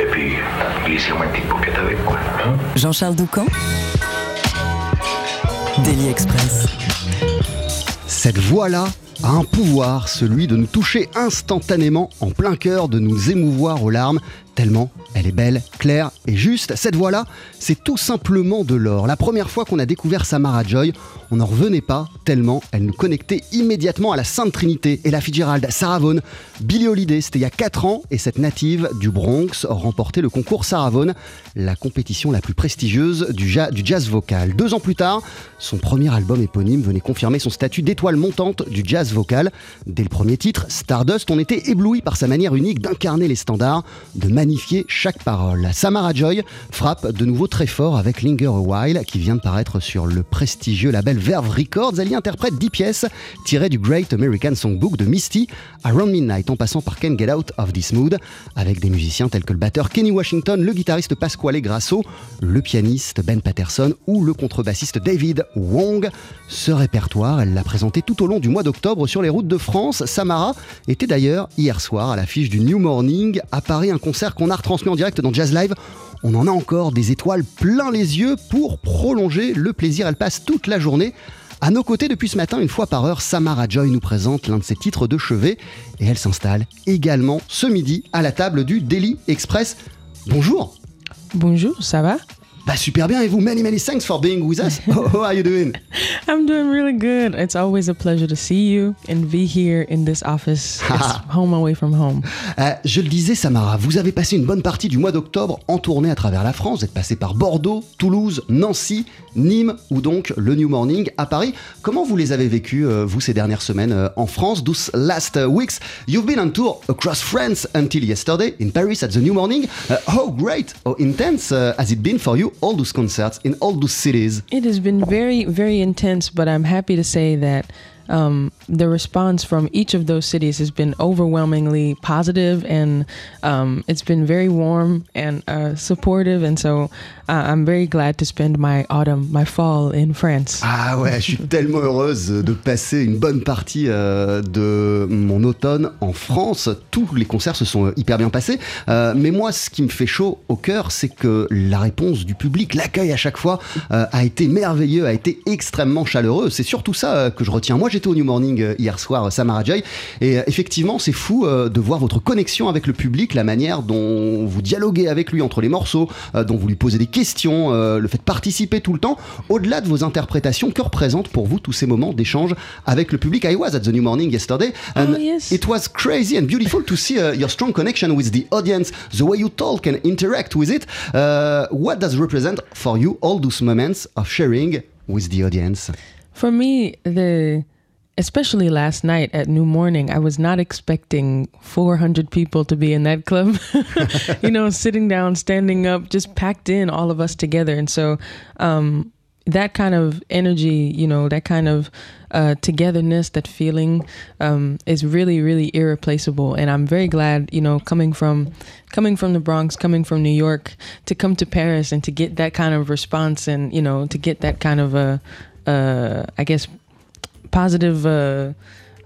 Et puis, glissez-moi une petite paupiette avec, quoi? hein. Jean-Charles Doucan Daily Express. Cette voix-là a un pouvoir, celui de nous toucher instantanément en plein cœur, de nous émouvoir aux larmes, tellement elle est belle, claire et juste. Cette voix-là, c'est tout simplement de l'or. La première fois qu'on a découvert Samara Joy, on n'en revenait pas tellement elle nous connectait immédiatement à la Sainte Trinité. Et la Fitzgerald, Sarah Vaughan, Billie Holiday, c'était il y a 4 ans et cette native du Bronx remportait le concours Sarah la compétition la plus prestigieuse du, ja- du jazz vocal. Deux ans plus tard, son premier album éponyme venait confirmer son statut d'étoile montante du jazz vocal. Dès le premier titre, Stardust, on était ébloui par sa manière unique d'incarner les standards, de magnifier parole. Samara Joy frappe de nouveau très fort avec Linger a While, qui vient de paraître sur le prestigieux label Verve Records. Elle y interprète 10 pièces tirées du Great American Songbook de Misty à Round Midnight, en passant par Can't Get Out of This Mood, avec des musiciens tels que le batteur Kenny Washington, le guitariste Pasquale Grasso, le pianiste Ben Patterson ou le contrebassiste David Wong. Ce répertoire, elle l'a présenté tout au long du mois d'octobre sur les routes de France. Samara était d'ailleurs hier soir à l'affiche du New Morning à Paris, un concert qu'on a retransmis en direct dans Jazz Live. On en a encore des étoiles plein les yeux pour prolonger le plaisir. Elle passe toute la journée. À nos côtés depuis ce matin, une fois par heure, Samara Joy nous présente l'un de ses titres de chevet et elle s'installe également ce midi à la table du Daily Express. Bonjour Bonjour, ça va? Bah super bien et vous Many many thanks for being with us. How are you doing? I'm doing really good. It's always a pleasure to see you and be here in this office. It's home away from home. Euh, Je le disais Samara, vous avez passé une bonne partie du mois d'octobre en tournée à travers la France. Vous êtes passé par Bordeaux, Toulouse, Nancy, Nîmes ou donc le New Morning à Paris. Comment vous les avez vécus, euh, vous, ces dernières semaines euh, en France Those last uh, weeks, you've been on tour across France until yesterday in Paris at the New Morning. Uh, how great, how intense uh, has it been for you, all those concerts in all those cities? It has been very, very intense, but I'm happy to say that um, the response from each of those cities has been overwhelmingly positive and um, it's been very warm and uh, supportive. And so uh, I'm very glad to spend my autumn, my fall in France. Ah ouais, je suis tellement heureuse de passer une bonne partie euh, de mon automne en France. Tous les concerts se sont euh, hyper bien passés. Euh, mais moi, ce qui me fait chaud au cœur, c'est que la réponse du public, l'accueil à chaque fois, a été merveilleux, a été extrêmement chaleureux. C'est surtout ça que je retiens. Moi, j'étais au New Morning euh, hier soir, euh, Samara Joy, et euh, effectivement, c'est fou de voir votre connexion avec le public, la manière dont vous dialoguez avec lui entre les morceaux, dont vous lui posez des questions, le fait de participer tout le temps. Au-delà de vos interprétations, que représentent pour vous tous ces moments d'échange avec le public? I was at the New Morning yesterday, and Oh, yes. it was crazy and beautiful to see uh, your strong connection with the audience, the way you talk and interact with it. Uh, what does represent for you all those moments of sharing with the audience? For me, the especially last night at New Morning, I was not expecting 400 people to be in that club. you know, sitting down, standing up, just packed in, all of us together. And so, um, that kind of energy, you know, that kind of uh, togetherness, that feeling, um, is really, really irreplaceable. And I'm very glad, you know, coming from coming from the Bronx, coming from New York, to come to Paris and to get that kind of response, and you know, to get that kind of a, uh, I guess, positive. Uh,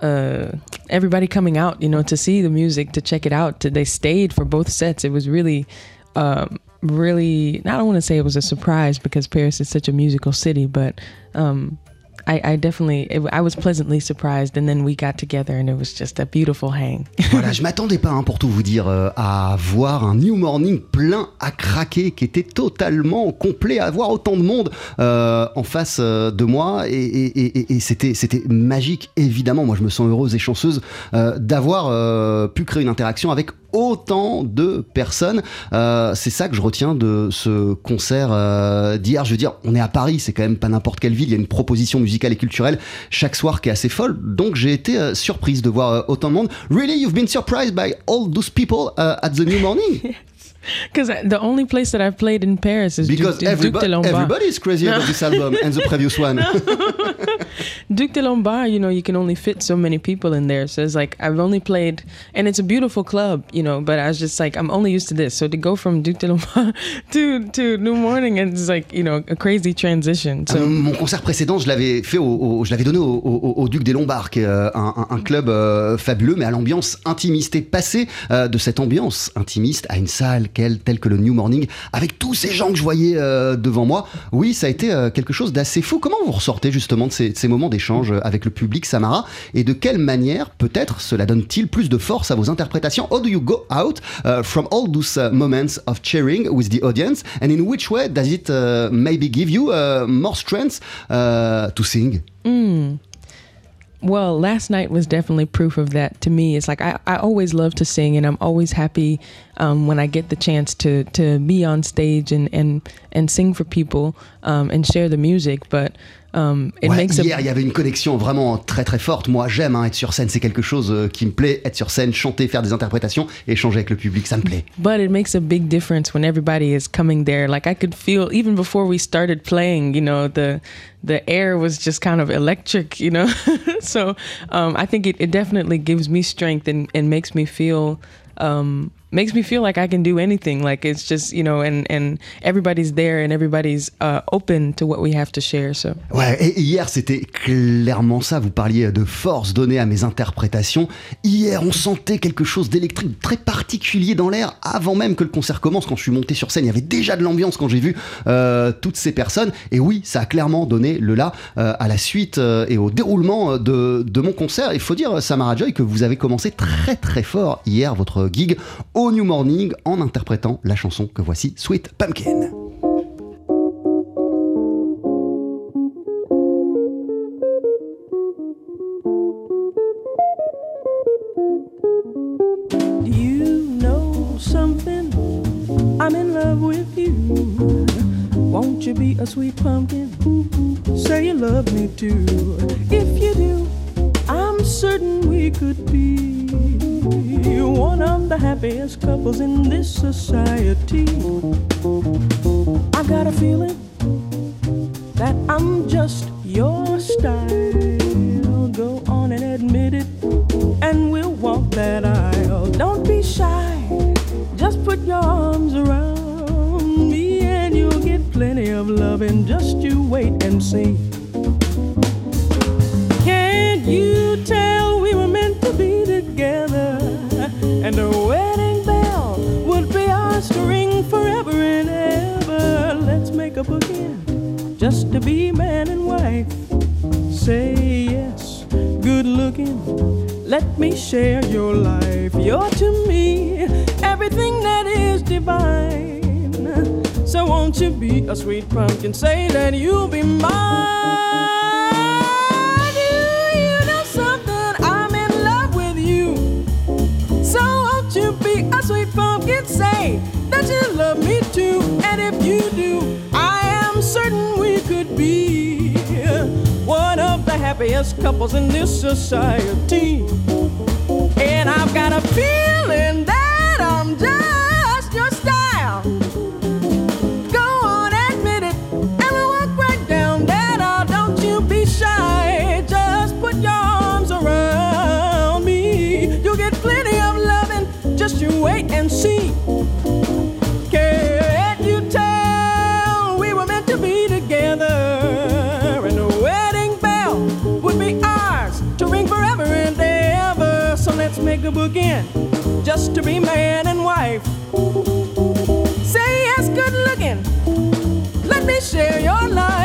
uh, everybody coming out, you know, to see the music, to check it out. To, they stayed for both sets. It was really, um, really. I don't want to say it was a surprise because Paris is such a musical city, but um, I, I definitely, it, I was pleasantly surprised. And then we got together, and it was just a beautiful hang. Voilà, je m'attendais pas, hein, pour tout vous dire, euh, à voir un New Morning plein à craquer, qui était totalement complet, à voir autant de monde euh, en face euh, de moi, et, et- et- et c'était c'était magique, évidemment. Moi, je me sens heureuse et chanceuse d'avoir pu créer une interaction avec autant de personnes. Euh, c'est ça que je retiens de ce concert euh, d'hier. Je veux dire, on est à Paris, c'est quand même pas n'importe quelle ville. Il y a une proposition musicale et culturelle chaque soir qui est assez folle. Donc j'ai été euh, surprise de voir autant de monde. Really, you've been surprised by all those people uh, at the New Morning? Because the only place that I've played in Paris is Because Duc, Duc everybody, de Lombard. everybody is crazy about this album and the previous one. Duc de Lombard, you know, you can only fit so many people in there. So it's like I've only played, and it's a beautiful club, you know. But I was just like, I'm only used to this. So to go from Duc de Lombard to to New Morning, it's like you know a crazy transition. So Mon concert précédent, je l'avais fait, au, je l'avais donné au, Duc des Lombards, qui est euh, un, club euh, fabuleux, mais à l'ambiance intimiste. Et passer euh, de cette ambiance intimiste à une salle telle que le New Morning, avec tous ces gens que je voyais devant moi, oui, ça a été quelque chose d'assez fou. Comment vous ressortez justement de ces moments d'échange avec le public Samara. Et de quelle manière, peut-être, cela donne-t-il plus de force à vos interprétations? How do you go out uh, from all those uh, moments of cheering with the audience? And in which way does it uh, maybe give you more strength to sing? Well, last night was definitely proof of that to me. It's like I, always love to sing, and I'm always happy um, when I get the chance to to be on stage and and and sing for people um, and share the music. But um, it Ouais, makes hier, a il y avait une connexion vraiment très très forte. Moi, j'aime hein, être sur scène, c'est quelque chose euh, qui me plaît. Être sur scène, chanter, faire des interprétations, échanger avec le public, ça me plaît. but it makes a big difference when everybody is coming there. Like I could feel even before we started playing, you know, the the air was just kind of electric, you know? so um, I think it, it definitely gives me strength and, and makes me feel um, makes me feel like I can do anything. Like it's just you know, and and everybody's there and everybody's uh, open to what we have to share. So Ouais, et hier c'était clairement ça. Vous parliez de force donnée à mes interprétations. Hier, on sentait quelque chose d'électrique très particulier dans l'air avant même que le concert commence. Quand je suis monté sur scène, il y avait déjà de l'ambiance quand j'ai vu euh, toutes ces personnes. Et oui, ça a clairement donné le là euh, à la suite euh, et au déroulement de, mon concert. Il faut dire, Samara Joy, que vous avez commencé très très fort hier votre gig New Morning en interprétant la chanson que voici, Sweet Pumpkin. Won't you be a sweet pumpkin? Say you love me too. If you do, I'm certain we could be one of the happiest couples in this society. I got a feeling that I'm just your style. Go on and admit it, and we'll walk that aisle. Don't be shy, just put your arms around me, and you'll get plenty of loving. Just you wait and see. Can't you to be man and wife. Say yes, good looking. Let me share your life. You're to me everything that is divine. So won't you be a sweet pumpkin? Say that you'll be mine. You, you know something? I'm in love with you. So won't you be a sweet pumpkin? Say that you love me too. And if you do, happiest couples in this society. And I've got a feeling that I'm just your style. Go on, admit it, and we'll walk right down that aisle. Don't you be shy, just put your arms around me. You'll get plenty of loving, just you wait and see. Be man and wife. Say yes, good looking. Let me share your life.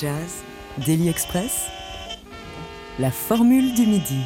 Jazz, Daily Express, la formule du midi.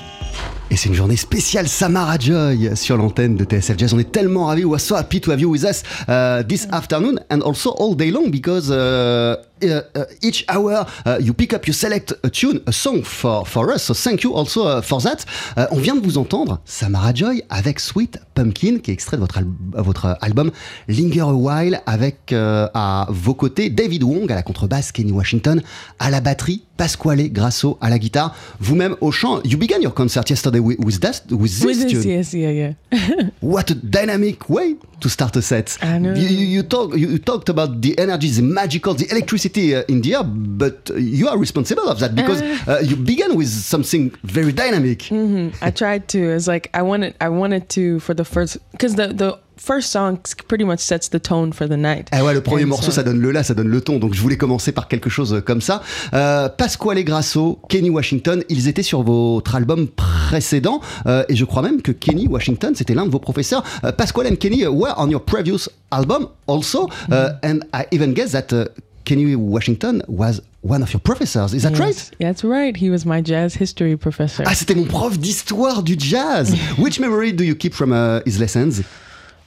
Et c'est une journée spéciale Samara Joy sur l'antenne de TSF Jazz. On est tellement ravis. We are so happy to have you with us uh, this afternoon and also all day long because uh, uh, uh, each hour uh, you pick up, you select a tune, a song for, for us. So thank you also uh, for that. On vient de vous entendre Samara Joy avec Sweet Pumpkin qui est extrait de votre, al- votre album Linger a While avec euh, à vos côtés David Wong à la contrebasse, Kenny Washington à la batterie, Pasquale Grasso à la guitare, vous-même au chant. You began your concert yesterday with, with, that, with this With this, yes, yeah, yeah. What a dynamic way to start a set. I know. You, you, you talk, you talked about the energy, the magical, the electricity uh, in the air, but you are responsible of that because uh, you began with something very dynamic. Mm-hmm. I tried to. It's like I wanted. I wanted to for the first because the the first song pretty much sets the tone for the night. Ah ouais, le premier And morceau, so- ça donne le là, ça donne le ton. Donc je voulais commencer par quelque chose comme ça. Euh, Pasquale Grasso, Kenny Washington, ils étaient sur votre album précédent. euh, et je crois même que Kenny Washington, c'était l'un de vos professeurs. Euh, Pasquale and Kenny were on your previous album also. Uh, and I even guess that uh, Kenny Washington was one of your professors. Is that right? That's right. He was my jazz history professor. Ah, c'était mon prof d'histoire du jazz. Which memory do you keep from uh, his lessons?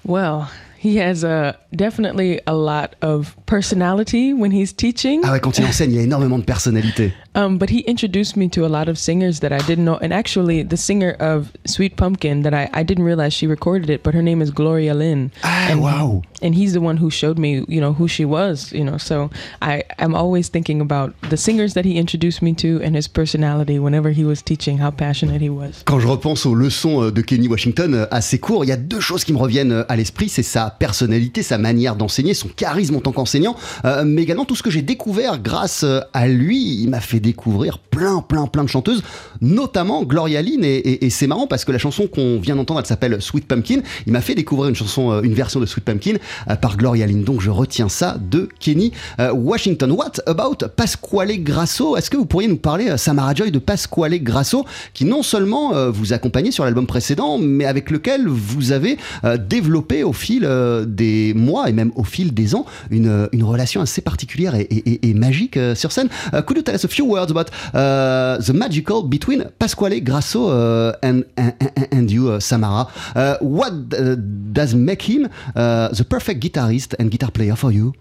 Well, he has uh, definitely a lot of personality when he's teaching. Ah ouais, quand il enseigne, il y a énormément de personnalité. Um, but he introduced me to a lot of singers that I didn't know. And actually, the singer of Sweet Pumpkin that I, I didn't realize she recorded it, but her name is Gloria Lynn. Ah, and, wow. And he's the one who showed me, you know, who she was, you know. So I, I'm always thinking about the singers that he introduced me to and his personality whenever he was teaching, how passionate he was. Quand je repense aux leçons euh, de Kenny Washington euh, à ses cours, il y a deux choses qui me reviennent euh, à l'esprit. C'est sa personnalité, sa manière d'enseigner, son charisme en tant qu'enseignant, euh, mais également tout ce que j'ai découvert grâce euh, à lui. Il m'a fait découvrir plein, plein, plein de chanteuses, notamment Gloria Lynn. Et, c'est marrant parce que la chanson qu'on vient d'entendre, elle s'appelle Sweet Pumpkin. Il m'a fait découvrir une chanson, euh, une version de Sweet Pumpkin par Gloria Lynn. Donc je retiens ça de Kenny Washington. What about Pasquale Grasso? Est-ce que vous pourriez nous parler, Samara Joy, de Pasquale Grasso, qui non seulement vous accompagnait sur l'album précédent, mais avec lequel vous avez développé au fil euh, des mois et même au fil des ans une, euh, une relation assez particulière et, magique euh, sur scène. Could you tell us a few words about the magical between Pasquale Grasso and, and, and you, Samara? What uh, does make him uh, the perfect guitarist and guitar player for you?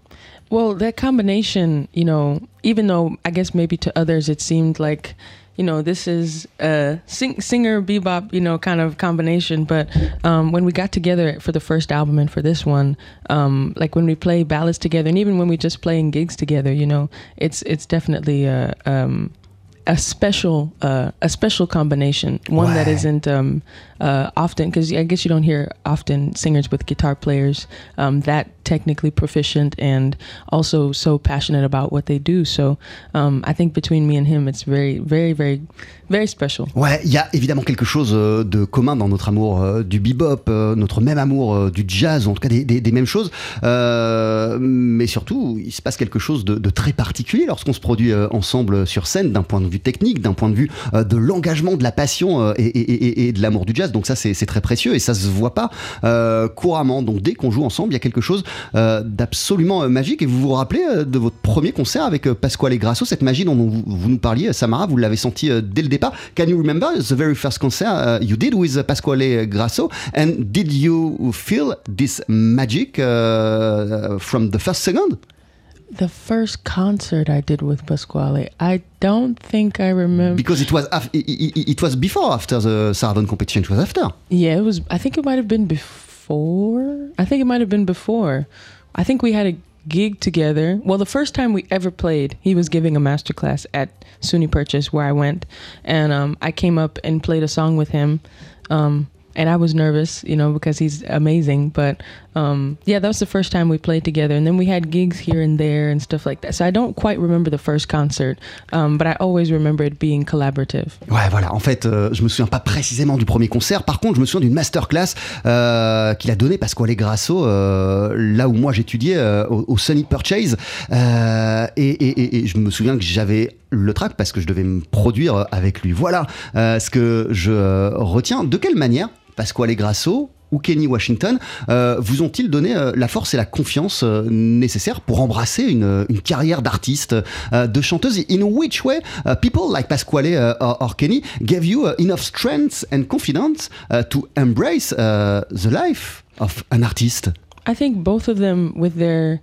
Well, that combination, you know, even though I guess maybe to others it seemed like, you know, this is a sing- singer bebop, you know, kind of combination. But um, when we got together for the first album and for this one, um, like when we play ballads together, and even when we just play in gigs together, you know, it's it's definitely a um, a special uh, a special combination, one that isn't um, uh, often because I guess you don't hear often singers with guitar players um, that technically proficient and also so passionate about what they do. So um, I think between me and him, it's very, very, very, very special. Ouais, il y a évidemment quelque chose euh, de commun dans notre amour euh, du bebop, euh, notre même amour du jazz, en tout cas des, des- des mêmes choses. Euh, mais surtout, il se passe quelque chose de, de très particulier lorsqu'on se produit ensemble sur scène, d'un point de vue technique, d'un point de vue de l'engagement, de la passion et, et- et- et de l'amour du jazz. Donc ça, c'est très précieux et ça se voit pas euh, couramment. Donc dès qu'on joue ensemble, il y a quelque chose d'absolument euh, magique. Et vous vous rappelez euh, de votre premier concert avec euh, Pasquale Grasso, cette magie dont vous, vous nous parliez, euh, Samara, vous l'avez senti euh, dès le départ. Can you remember the very first concert you did with Pasquale Grasso? And did you feel this magic from the first second? The first concert I did with Pasquale, I don't think I remember. Because it was af- it, it- it was before or after the Sarabon competition? It was after. Yeah, it was. I think it might have been before. I think it might have been before. I think we had a gig together. Well, the first time we ever played, he was giving a master class at SUNY Purchase where I went, and um, I came up and played a song with him. Um, and I was nervous, you know, because he's amazing. But um, yeah, that was the first time we played together, and then we had gigs here and there and stuff like that. So I don't quite remember the first concert, um, but I always remember it being collaborative. Ouais, voilà. En fait, euh, je me souviens pas précisément du premier concert. Par contre, je me souviens d'une masterclass euh, qu'il a donnée Pasquale Grasso, euh, là où moi j'étudiais euh, au, au Sunny Purchase. Euh, et, et- je me souviens que j'avais le track parce que je devais me produire avec lui. Voilà ce que je retiens. De quelle manière Pasquale Grasso ou Kenny Washington euh, vous ont-ils donné euh, la force et la confiance euh, nécessaires pour embrasser une, carrière d'artiste, de chanteuse? In which way uh, people like Pasquale uh, or, Kenny gave you uh, enough strength and confidence to embrace the life of an artist I think both of them, with their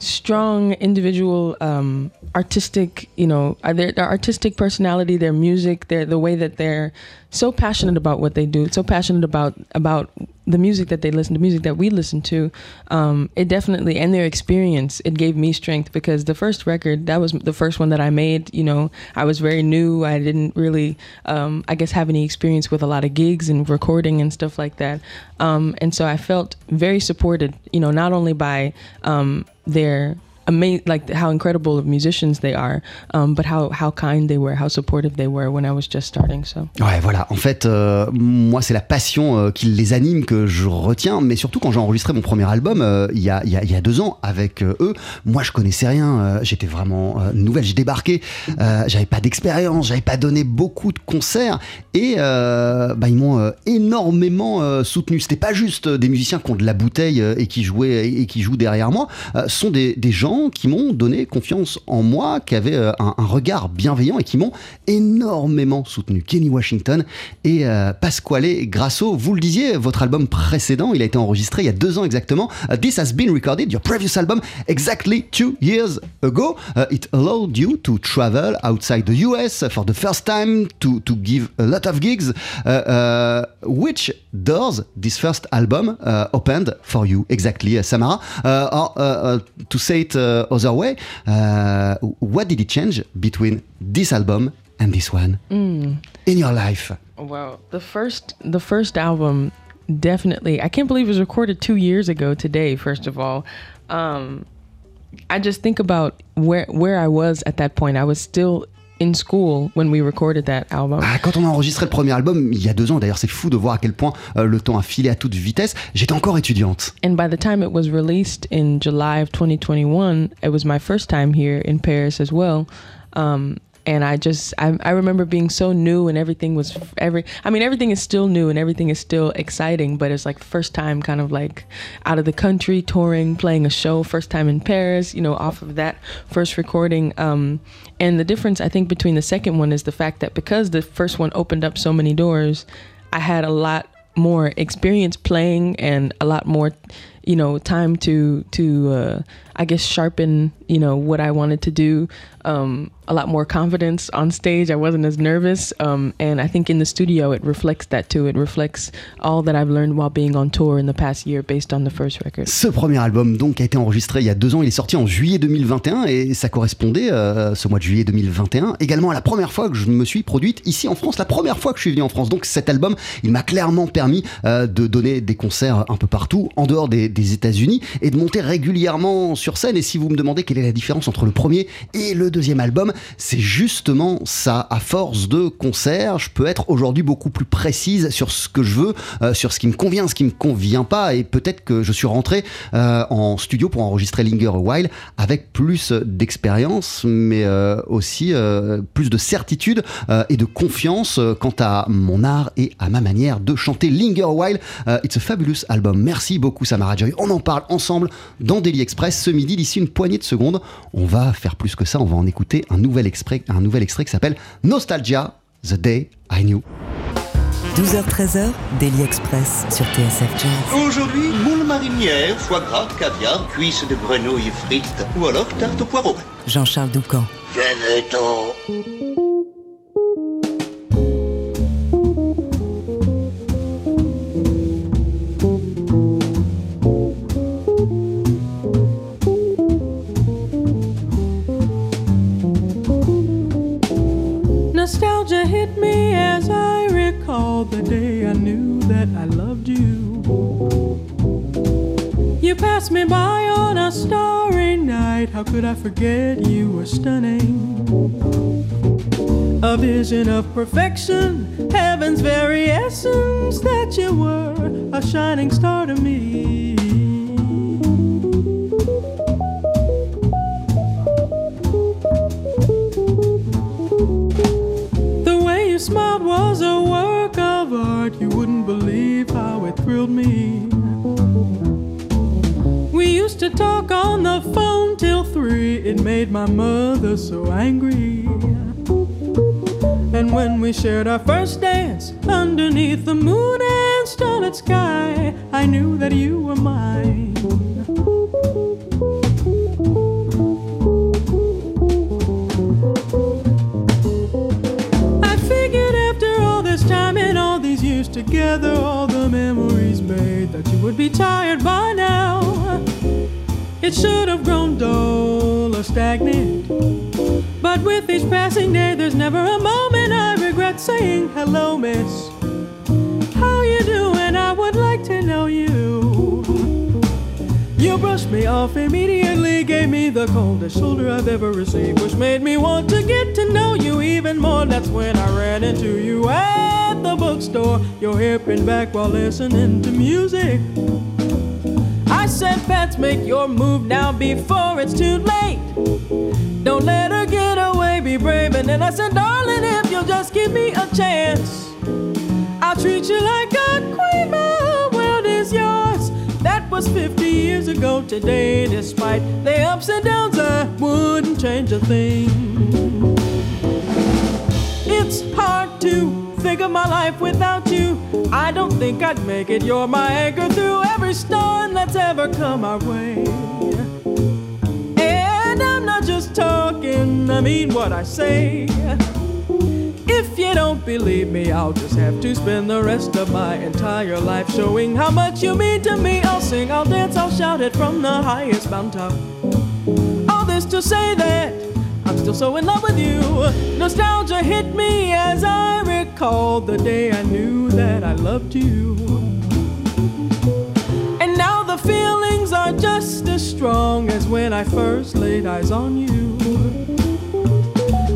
strong individual um, artistic, you know, uh, their, their artistic personality, their music, their the way that they're so passionate about what they do, so passionate about about the music that they listen to, music that we listen to. Um, it definitely and their experience, it gave me strength because the first record, that was the first one that I made. You know, I was very new. I didn't really, um, I guess, have any experience with a lot of gigs and recording and stuff like that. Um, and so I felt very supported. You know, not only by um, their amazing, like how incredible of musicians they are, um, but how how kind they were, how supportive they were when I was just starting. So. Ouais, voilà. En fait, euh, moi, c'est la passion euh, qui les anime que je retiens. Mais surtout, quand j'ai enregistré mon premier album euh, il y, a, il y a- y a deux ans avec euh, eux, moi, je connaissais rien. euh, J'étais vraiment nouvelle. J'ai débarqué. j'avais pas d'expérience. J'avais pas donné beaucoup de concerts. Et bah, ils m'ont énormément soutenu. C'était pas juste des musiciens qui ont de la bouteille et qui jouaient et qui jouent derrière moi. Ce sont des, des gens qui m'ont donné confiance en moi, qui avaient euh, un, regard bienveillant et qui m'ont énormément soutenu. Kenny Washington et euh, Pasquale Grasso. Vous le disiez, votre album précédent, il a été enregistré il y a deux ans exactement. Uh, this has been recorded, your previous album, exactly two years ago. It allowed you to travel outside the US for the first time, to, to give a lot of gigs. Uh, uh, which doors this first album uh, opened for you exactly, Samara? Or to say it other way, uh, what did it change between this album and this one in your life? Well, the first the first album definitely I can't believe it was recorded 2 years ago today first of all. Um I just think about where where I was at that point. I was still in school when we recorded that album. Ah, quand on a enregistré le premier album, il y a deux ans, d'ailleurs c'est fou de voir à quel point euh, le temps a filé à toute vitesse, j'étais encore étudiante. And by the time it was released in July of 2021, it was my first time here in Paris as well. Um, and I just, I, I remember being so new and everything was every, I mean, everything is still new and everything is still exciting, but it's like first time kind of like out of the country, touring, playing a show, first time in Paris, you know, off of that first recording. Um, and the difference I think between the second one is the fact that because the first one opened up so many doors, I had a lot more experience playing and a lot more you know time to to uh, i guess sharpen you know what i wanted to do um, a lot more confidence on stage. I wasn't as nervous um, and i think in the studio it reflects that too. It reflects all that i've learned while being on tour in the past year based on the first record. Ce premier album donc a été enregistré il y a deux ans, il est sorti en juillet 2021 et ça correspondait, euh, ce mois de juillet 2021, également à la première fois que je me suis produite ici en France, la première fois que je suis venu en France. Donc cet album, il m'a clairement permis euh, de donner des concerts un peu partout, en dehors des, des États-Unis, et de monter régulièrement sur scène. Et si vous me demandez quelle est la différence entre le premier et le deuxième album, c'est justement ça. À force de concerts, je peux être aujourd'hui beaucoup plus précise sur ce que je veux, euh, sur ce qui me convient, ce qui me convient pas, et peut-être que je suis rentré euh, en studio pour enregistrer Linger a While avec plus d'expérience, mais euh, aussi plus de certitude et de confiance quant à mon art et à ma manière de chanter Linger a While. It's a fabulous album. Merci beaucoup Samara Joy. On en parle ensemble dans Daily Express ce midi. D'ici une poignée de secondes, on va faire plus que ça. On va en écouter un nouvel extrait, un nouvel extrait qui s'appelle Nostalgia, The Day I Knew. 12h-13h, Daily Express sur TSF Jazz. Aujourd'hui, moule marinière, foie gras, caviar, cuisses de grenouille frites ou alors tarte au poireau. Jean-Charles Doucan. Venez-t'en could I forget you were stunning? A vision of perfection, heaven's very essence that you were, a shining star to me. It made my mother so angry. And when we shared our first dance underneath the moon and starlit sky, I knew that you were mine. I figured after all this time and all these years together, all the memories made, that you would be tired by now. It should have grown dull stagnant. But with each passing day, there's never a moment I regret saying hello, miss. How you doing? I would like to know you. You brushed me off immediately, gave me the coldest shoulder I've ever received, which made me want to get to know you even more. That's when I ran into you at the bookstore, your hip and back while listening to music. I said, Pats, make your move now before it's too late. Don't let her get away, be brave. And then I said, darling, if you'll just give me a chance, I'll treat you like a queen. My world is yours. That was 50 years ago today. Despite the ups and downs, I wouldn't change a thing. It's hard to think of my life without you. I don't think I'd make it. You're my anchor through every storm that's ever come our way. And I'm not just talking, I mean what I say. If you don't believe me, I'll just have to spend the rest of my entire life showing how much you mean to me. I'll sing, I'll dance, I'll shout it from the highest mountaintop. All this to say that still so in love with you. Nostalgia hit me as I recalled the day I knew that I loved you. And now the feelings are just as strong as when I first laid eyes on you.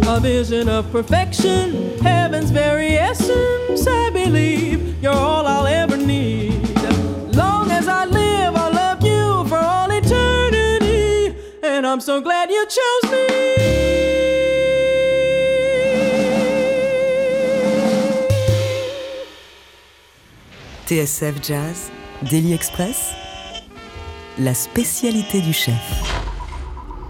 A vision of perfection, heaven's very essence, I believe you're all I'll ever need. Long as I live, I'll love you for all eternity. And I'm so glad you chose me. TSF Jazz, Daily Express, la spécialité du chef.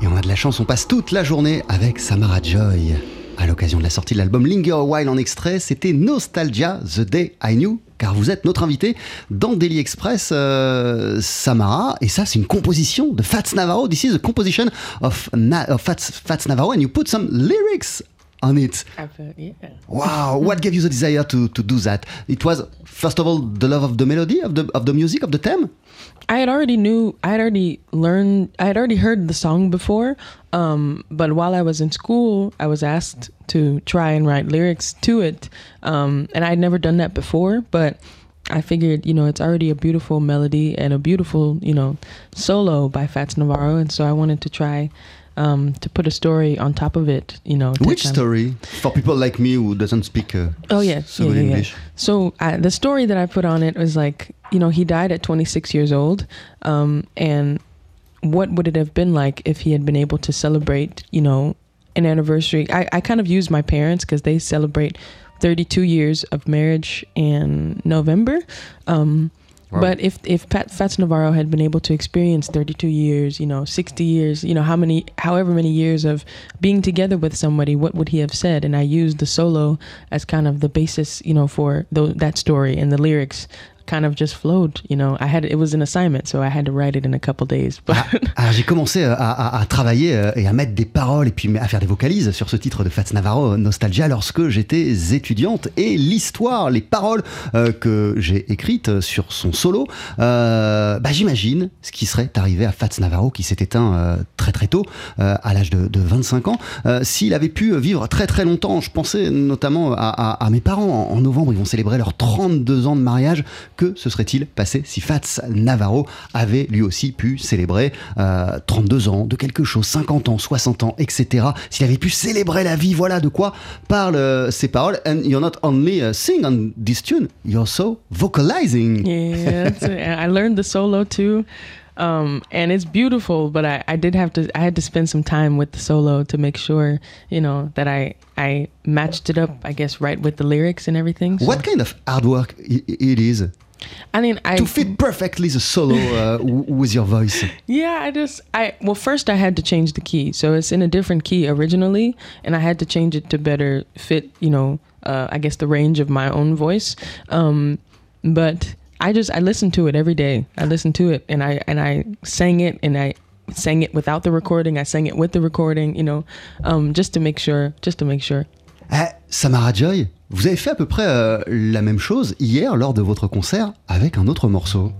Et on a de la chance, on passe toute la journée avec Samara Joy. À l'occasion de la sortie de l'album Linger a While en extrait, c'était Nostalgia, The Day I Knew, car vous êtes notre invité dans Daily Express, euh, Samara. Et ça, c'est une composition de Fats Navarro. This is a composition of, Fats, Fats Navarro, and you put some lyrics on it. yeah. Wow, what gave you the desire to, to do that? It was, first of all, the love of the melody, of the, of the music, of the theme? I had already knew, I had already learned, I had already heard the song before. Um, but while I was in school, I was asked to try and write lyrics to it. Um, and I'd never done that before, but I figured, you know, it's already a beautiful melody and a beautiful, you know, solo by Fats Navarro. And so I wanted to try um, to put a story on top of it, you know. Which story? For people like me who doesn't speak uh, Oh yeah, so yeah, good yeah, yeah. English. So uh, the story that I put on it was like, you know, he died at 26 years old, um, and what would it have been like if he had been able to celebrate, you know, an anniversary? I, I kind of used my parents because they celebrate 32 years of marriage in November. Um, But if if Pat Fats Navarro had been able to experience 32 years, you know, 60 years, you know, how many, however many years of being together with somebody, what would he have said? And I used the solo as kind of the basis, you know, for that story and the lyrics kind of just flowed. You know, I had it was an assignment, so I had to write it in a couple days. But alors, j'ai commencé euh, à, travailler euh, et à mettre des paroles et puis à faire des vocalises sur ce titre de Fats Navarro, Nostalgia, lorsque j'étais étudiante. Et l'histoire, les paroles euh, que j'ai écrites sur son solo, euh, bah, j'imagine ce qui serait arrivé à Fats Navarro qui s'est éteint euh, très très tôt, euh, à l'âge de, de 25 ans. Euh, S'il avait pu vivre très très longtemps, je pensais notamment à mes parents. En, en novembre, ils vont célébrer leurs 32 ans de mariage. Que se serait-il passé si Fats Navarro avait lui aussi pu célébrer euh, 32 ans de quelque chose, 50 ans, 60 ans, etc. S'il avait pu célébrer la vie, voilà de quoi parlent euh, ces paroles. And you're not only uh, sing on this tune, you're also vocalizing. yeah, I learned the solo too. Um, and it's beautiful, but I, I did have to I had to spend some time with the solo to make sure, you know, that I I matched it up, I guess, right with the lyrics and everything. So, What kind of hard work it is? I mean I to fit perfectly the solo uh, w- with your voice? Yeah, I just I well first I had to change the key. So it's in a different key originally and I had to change it to better fit, you know, uh, I guess the range of my own voice. Um but I just I listened to it every day. I listened to it and I and I sang it and I sang it without the recording. I sang it with the recording, you know, um just to make sure just to make sure. Eh, Samara Joy, vous avez fait à peu près euh, la même chose hier lors de votre concert avec un autre morceau.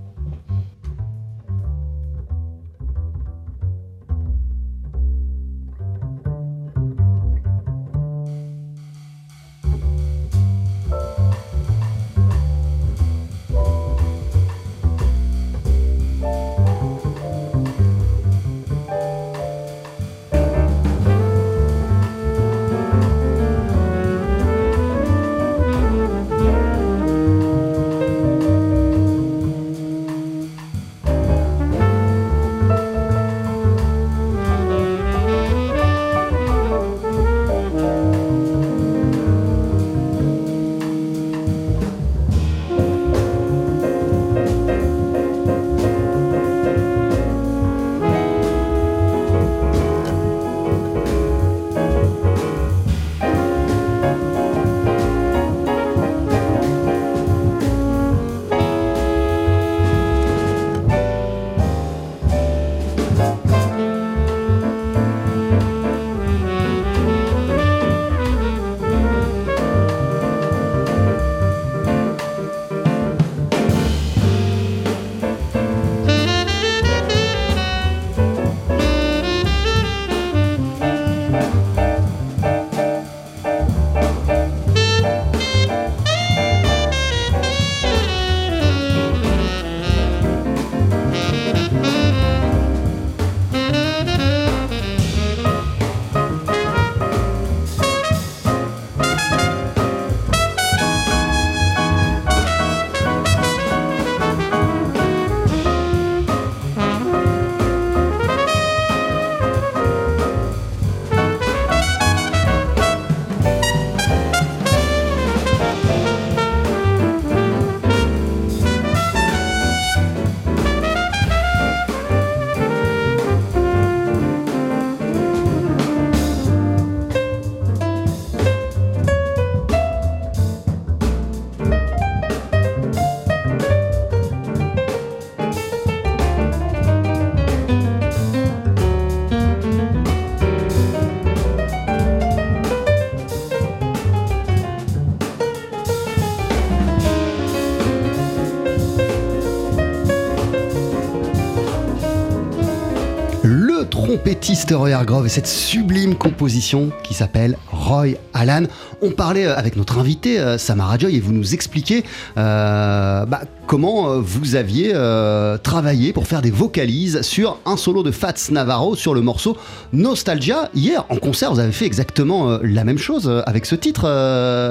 Trompettiste Roy Hargrove et cette sublime composition qui s'appelle Roy Alan. On parlait euh, avec notre invité euh, Samara Joy et vous nous expliquez euh, bah, comment euh, vous aviez euh, travaillé pour faire des vocalises sur un solo de Fats Navarro sur le morceau Nostalgia. Hier en concert, vous avez fait exactement euh, la même chose avec ce titre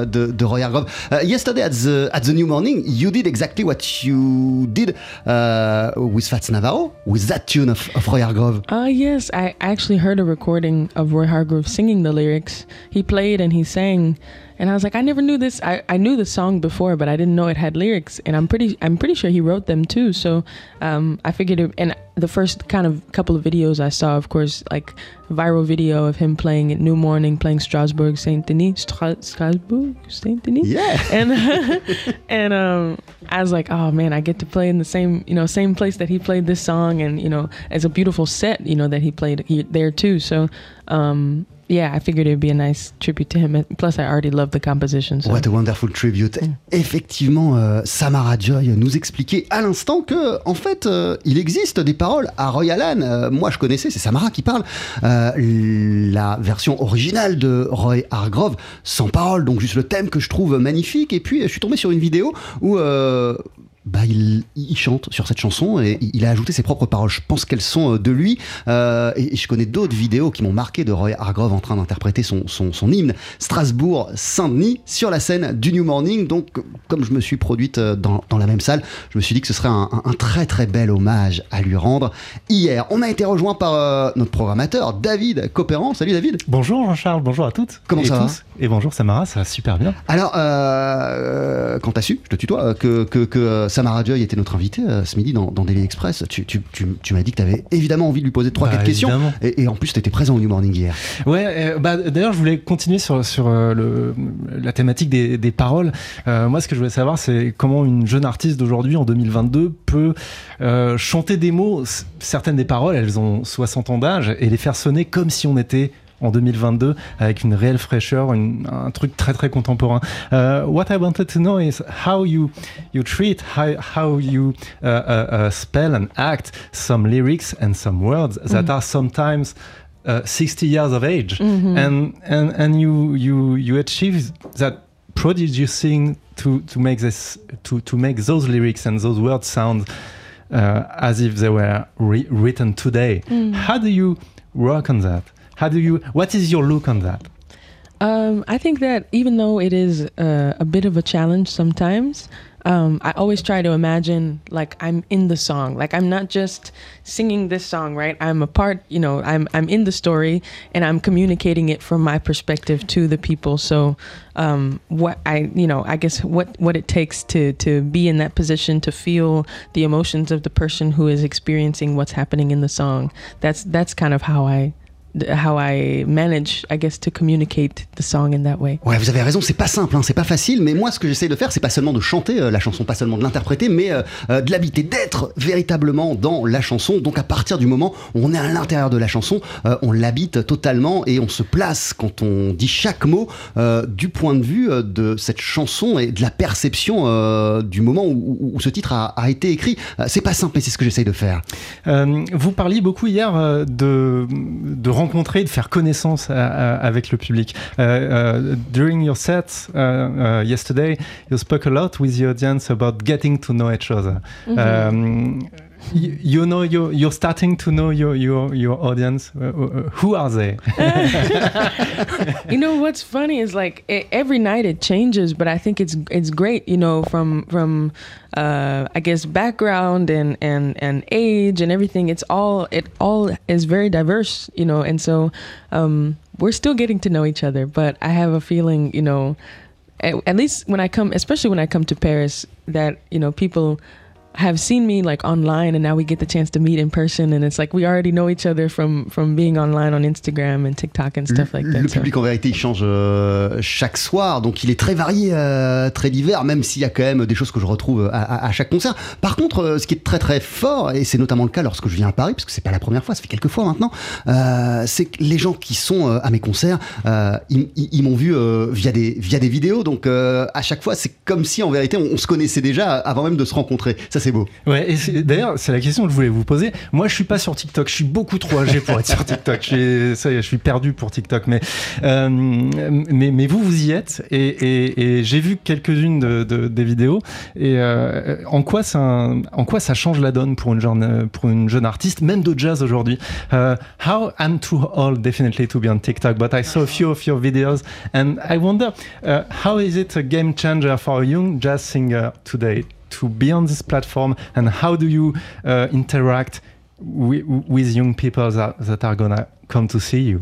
de, Roy Hargrove. Yesterday at the, at the New Morning, you did exactly what you did with Fats Navarro? With that tune of, Roy Hargrove? Uh yes, I actually heard a recording of Roy Hargrove singing the lyrics. He played and he sang, and I was like, I never knew this. I, I knew the song before, but I didn't know it had lyrics, and I'm pretty I'm pretty sure he wrote them too. So um, I figured, it, and the first kind of couple of videos I saw, of course, like viral video of him playing at New Morning, playing Strasbourg Saint Denis, Stra- Strasbourg Saint Denis, Yeah. and and um, I was like, oh man, I get to play in the same you know same place that he played this song, and you know, it's a beautiful set you know that he played he, there too. So um, yeah, I figured it'd be a nice tribute to him. Plus, I already love the composition. So. What a wonderful tribute. Effectivement, euh, Samara Joy nous expliquait à l'instant que, en fait, euh, il existe des paroles à Roy Allen. Euh, moi, je connaissais, c'est Samara qui parle, la version originale de Roy Hargrove, sans paroles, donc juste le thème que je trouve magnifique. Et puis, je suis tombé sur une vidéo où bah, il, il chante sur cette chanson et il a ajouté ses propres paroles. Je pense qu'elles sont euh, de lui. Euh, et, je connais d'autres vidéos qui m'ont marqué de Roy Hargrove en train d'interpréter son, son, son hymne Strasbourg-Saint-Denis sur la scène du New Morning. Donc, comme je me suis produite euh, dans, dans la même salle, je me suis dit que ce serait un, un- un très très bel hommage à lui rendre. Hier, on a été rejoint par euh, notre programmateur David Copéran. Salut David. Bonjour Jean-Charles, bonjour à toutes. Comment et ça va. Et bonjour Samara, ça va super bien. Alors, euh, quand t'as su, je te tutoie, que, que, que Samara Joy était notre invitée euh, ce midi dans, dans Daily Express, tu, tu, tu, tu m'as dit que t'avais évidemment envie de lui poser 3-4 Bah, questions. Et, et en plus, t'étais présent au New Morning hier. Ouais, euh, bah, d'ailleurs je voulais continuer sur, sur euh, le, la thématique des, des paroles. Moi ce que je voulais savoir c'est comment une jeune artiste d'aujourd'hui en 2022 peut chanter des mots, certaines des paroles elles ont 60 ans d'âge, et les faire sonner comme si on était en 2022 avec une réelle fraîcheur, une- un truc très très contemporain. Euh, what I wanted to know is how you you treat how how you uh, uh, uh, spell and act some lyrics and some words that are sometimes uh, 60 years of age, and and and you you you achieve that prodigious thing to to make this to to make those lyrics and those words sound uh, as if they were re- written today. How do you work on that? How do you? What is your look on that? Um, I think that even though it is uh, a bit of a challenge sometimes, um, I always try to imagine like I'm in the song. Like I'm not just singing this song, right? I'm a part. You know, I'm I'm in the story and I'm communicating it from my perspective to the people. So, um, what I you know, I guess what what it takes to to be in that position to feel the emotions of the person who is experiencing what's happening in the song. That's that's kind of how I how I manage, I guess, to communicate the song in that way. Ouais, vous avez raison, c'est pas simple, hein, c'est pas facile, mais moi ce que j'essaie de faire, c'est pas seulement de chanter euh, la chanson, pas seulement de l'interpréter, mais euh, euh, de l'habiter, d'être véritablement dans la chanson. Donc à partir du moment où on est à l'intérieur de la chanson, euh, on l'habite totalement et on se place quand on dit chaque mot euh, du point de vue euh, de cette chanson et de la perception euh, du moment où, où- où ce titre a, a été écrit. Euh, c'est pas simple, mais c'est ce que j'essaye de faire. Euh, vous parliez beaucoup hier euh, de, de rencontrer, de faire connaissance à- à- avec le public. Euh, euh, during your set uh, uh, yesterday, you spoke a lot with the audience about getting to know each other. Um, you, you know, you're, you're starting to know your, your, your audience. Uh, uh, who are they? you know what's funny is like e- every night it changes, but I think it's it's great. You know, from from uh, I guess background and and and age and everything. It's all it all is very diverse. You know, and so um, we're still getting to know each other. But I have a feeling, you know, at, at least when I come, especially when I come to Paris, that you know people have seen me like online and now we get the chance to meet in person and it's like we already know each other from from being online on Instagram and TikTok and stuff like Le that. so- public en vérité il change euh, chaque soir, donc il est très varié, euh, très divers, même s'il y a quand même des choses que je retrouve à, à- à chaque concert. Par contre, euh, ce qui est très très fort, et c'est notamment le cas lorsque je viens à Paris, parce que c'est pas la première fois, ça fait quelques fois maintenant, euh, c'est que les gens qui sont euh, à mes concerts, euh, ils, ils- ils m'ont vu euh, via des via des vidéos, donc euh, à chaque fois c'est comme si en vérité on, on se connaissait déjà avant même de se rencontrer. Ça c'est beau. Ouais, et d'ailleurs, c'est la question que je voulais vous poser. Moi, je suis pas sur TikTok. Je suis beaucoup trop âgé pour être sur TikTok. Je suis, ça je suis perdu pour TikTok. Mais, euh, mais, mais vous, vous y êtes. Et, et, et j'ai vu quelques-unes de, de- des vidéos. Et euh, en, quoi ça, en quoi ça change la donne pour une jeune, pour une jeune artiste, même de jazz aujourd'hui? Uh, How I'm too old, definitely, to be on TikTok, but I saw a few of your videos, and I wonder uh, how is it a game changer for a young jazz singer today? To be on this platform, and how do you uh, interact wi- with young people that, that are gonna come to see you?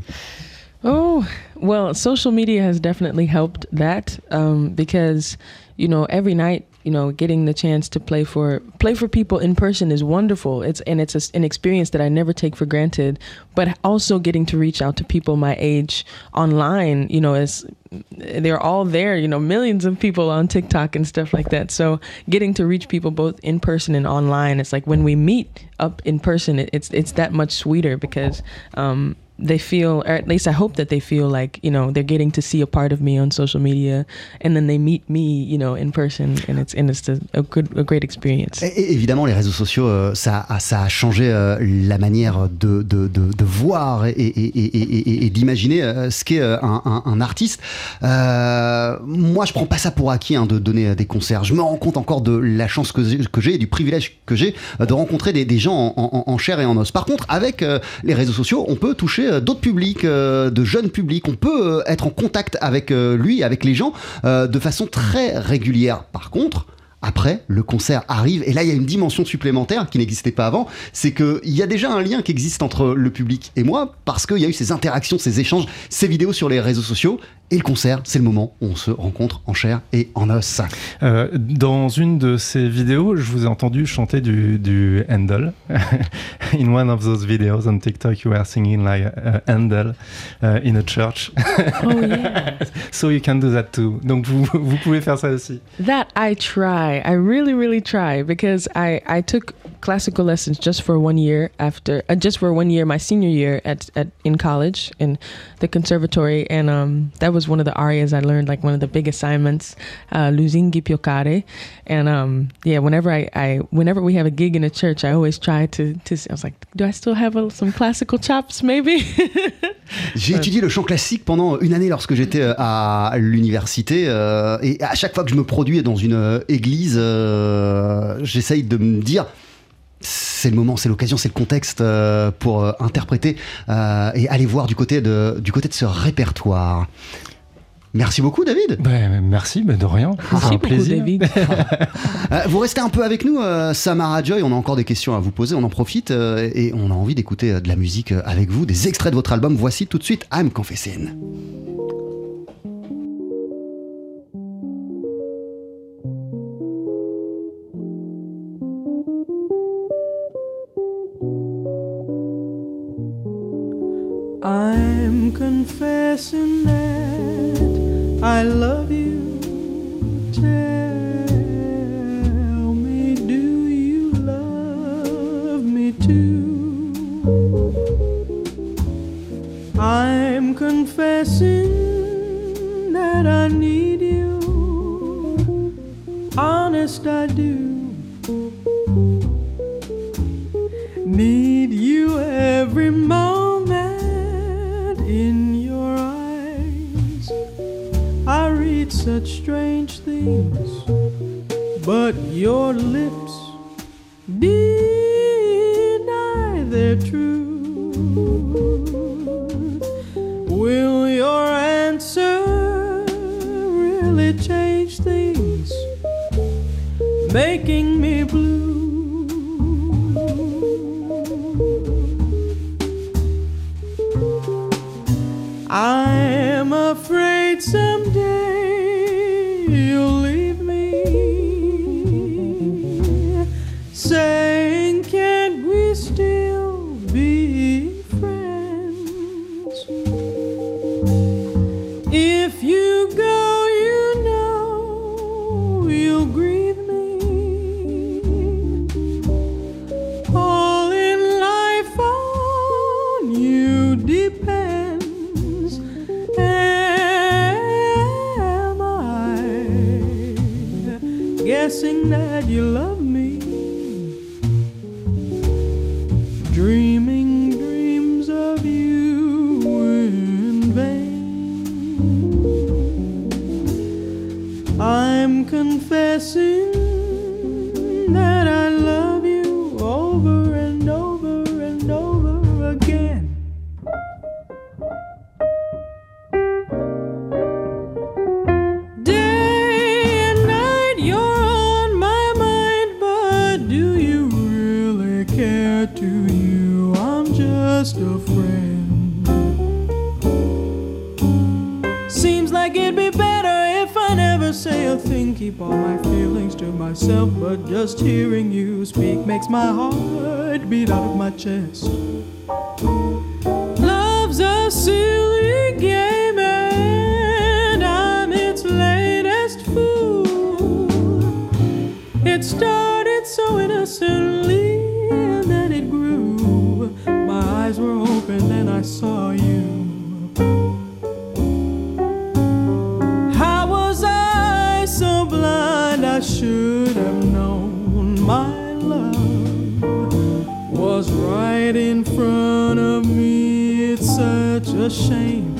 Oh, well, social media has definitely helped that um, because, you know, every night, you know, getting the chance to play for play for people in person is wonderful. It's and it's a, an experience that I never take for granted. But also getting to reach out to people my age online, you know, is they're all there. You know, millions of people on TikTok and stuff like that. So getting to reach people both in person and online, it's like when we meet up in person, it, it's it's that much sweeter because. Um, they feel, or at least I hope that they feel like, you know, they're getting to see a part of me on social media and then they meet me, you know, in person and it's, and it's a, good, a great experience. Et- évidemment, les réseaux sociaux, euh, ça, ça a changé euh, la manière de, de, de, de voir et, et, et, d'imaginer euh, ce qu'est un, un- un artiste. Moi, je prends pas ça pour acquis hein, de donner des concerts. Je me rends compte encore de la chance que j'ai et du privilège que j'ai de rencontrer des, des gens en, en- en chair et en os. Par contre, avec les réseaux sociaux, on peut toucher euh, d'autres publics, euh, de jeunes publics. On peut euh, être en contact avec lui, avec les gens, de façon très régulière. Par contre, après, le concert arrive et là, il y a une dimension supplémentaire qui n'existait pas avant. C'est qu'il y a déjà un lien qui existe entre le public et moi parce qu'il y a eu ces interactions, ces échanges, ces vidéos sur les réseaux sociaux. Et le concert, c'est le moment où on se rencontre en chair et en os. Euh, dans une de ces vidéos, je vous ai entendu chanter du, du Handel. in one of those videos on TikTok, you were singing like uh, Handel uh, in a church. Oh, yeah. so you can do that too. Donc vous, vous pouvez faire ça aussi. That I try. I really, really try because I, I took classical lessons just for one year after, uh, just for one year, my senior year at, at in college in the conservatory, and um, that was one of the arias I learned, like one of the big assignments, uh, Luzingi Piocare, and um, yeah, whenever I, I, whenever we have a gig in a church, I always try to, to I was like, do I still have a, some classical chops, maybe? J'ai étudié le chant classique pendant une année lorsque j'étais euh, à l'université euh, et à chaque fois que je me produis dans une euh, église, euh, j'essaye de me dire c'est le moment, c'est l'occasion, c'est le contexte euh, pour euh, interpréter euh, et aller voir du côté de, du côté de ce répertoire. Merci beaucoup David. Ben, merci, mais de rien. Merci un beaucoup, plaisir. David. Vous restez un peu avec nous, euh, Samara Joy. On a encore des questions à vous poser. On en profite euh, et on a envie d'écouter euh, de la musique avec vous, des extraits de votre album. Voici tout de suite I'm Confessing. I'm confessing that I love you. Tell me, do you love me too? I'm confessing that I need you. Honest, I do. Strange but your lips deny their truth. Will your answer really change things, making make it'd be better if I never say a thing. Keep all my feelings to myself, but just hearing you speak makes my heart beat out of my chest. Love's a silly game, and I'm its latest fool. It started so innocently, and then it grew. My eyes were open, and I saw you. ashamed.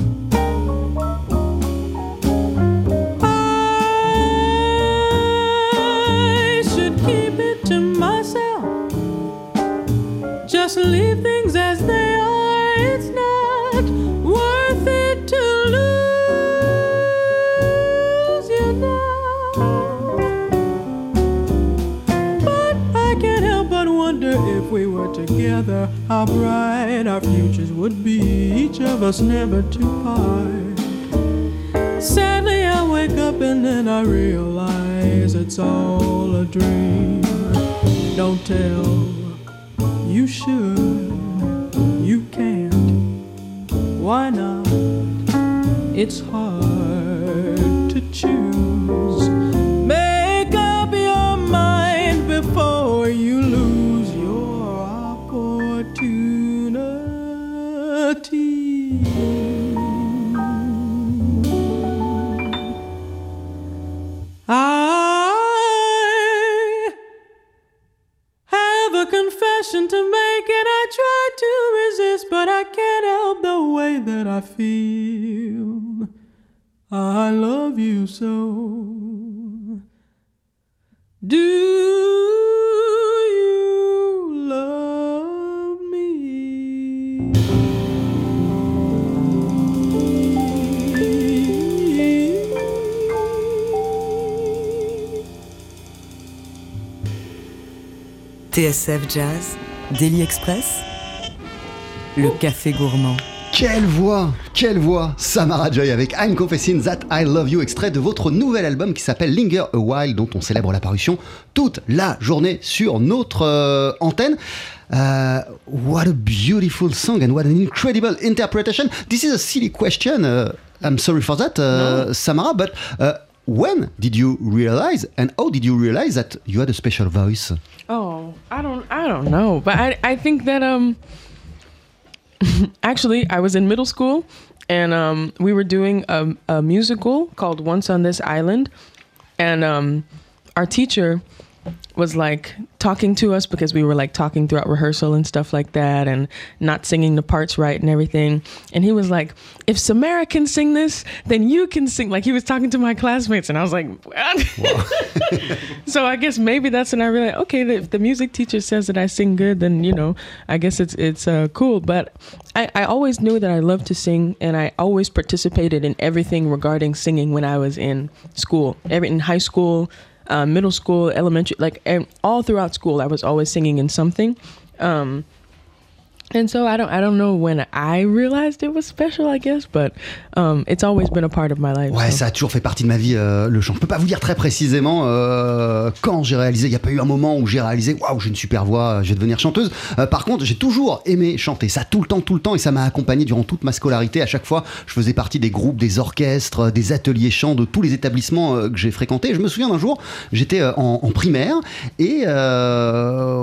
How bright our futures would be. Each of us never to part. Sadly, I wake up and then I realize it's all a dream. Don't tell, you should, you can't. Why not? It's hard the way that I feel. I love you so. Do you love me? TSF Jazz, Daily Express, le café gourmand. Quelle voix Quelle voix Samara Joy avec I'm Confessing That I Love You, extrait de votre nouvel album qui s'appelle Linger a While, dont on célèbre la parution toute la journée sur notre euh, antenne. Uh, what a beautiful song and what an incredible interpretation. This is a silly question. Uh, I'm sorry for that, uh, Samara, but uh, when did you realize and how did you realize that you had a special voice? Oh, I don't I don't know, but I I think that um actually I was in middle school and um we were doing a, a musical called Once on This Island and um our teacher was like talking to us because we were like talking throughout rehearsal and stuff like that and not singing the parts right and everything. And he was like, if Samara can sing this, then you can sing. Like he was talking to my classmates and I was like, so I guess maybe that's when I realized, okay, if the music teacher says that I sing good, then, you know, I guess it's, it's uh, cool. But I, I always knew that I loved to sing and I always participated in everything regarding singing when I was in school, every, in high school, uh, middle school, elementary, like all throughout school, I was always singing in something. Um, and so I don't I don't know when I realized it was special, I guess, but um, it's always been a part of my life. Ouais, so. ça a toujours fait partie de ma vie, euh, le chant. Je peux pas vous dire très précisément euh, quand j'ai réalisé. Il n'y a pas eu un moment où j'ai réalisé, waouh, j'ai une super voix, je vais devenir chanteuse. Euh, par contre, j'ai toujours aimé chanter. Ça tout le temps, tout le temps, et ça m'a accompagné durant toute ma scolarité. À chaque fois, je faisais partie des groupes, des orchestres, des ateliers chants de tous les établissements euh, que j'ai fréquentés. Je me souviens d'un jour, j'étais euh, en, en primaire et euh,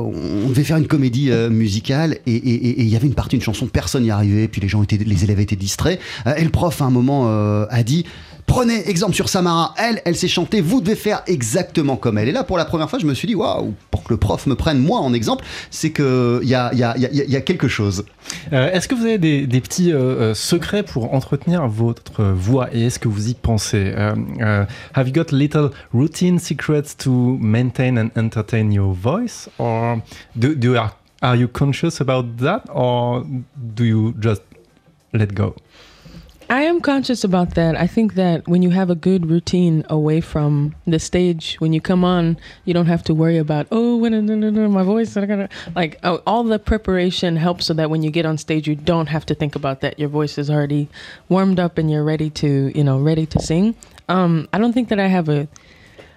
on devait faire une comédie euh, musicale et- et et- et il y avait une partie, une chanson, personne n'y arrivait, puis les gens étaient, les élèves étaient distraits. Euh, et le prof, à un moment, euh, a dit Prenez exemple sur Samara, elle, elle sait chanter, vous devez faire exactement comme elle. Et là, pour la première fois, je me suis dit, waouh, pour que le prof me prenne moi en exemple, c'est qu'il y a, y, a, quelque chose. Euh, est-ce que vous avez des, petits secrets pour entretenir votre voix et est-ce que vous y pensez? Have you got little routine secrets to maintain and entertain your voice, or do, do you are, are you conscious about that, or do you just let go I am conscious about that. I think that when you have a good routine away from the stage, when you come on, you don't have to worry about oh, when my voice, like oh, all the preparation helps so that when you get on stage, you don't have to think about that. Your voice is already warmed up and you're ready to, you know, ready to sing. Um, I don't think that I have a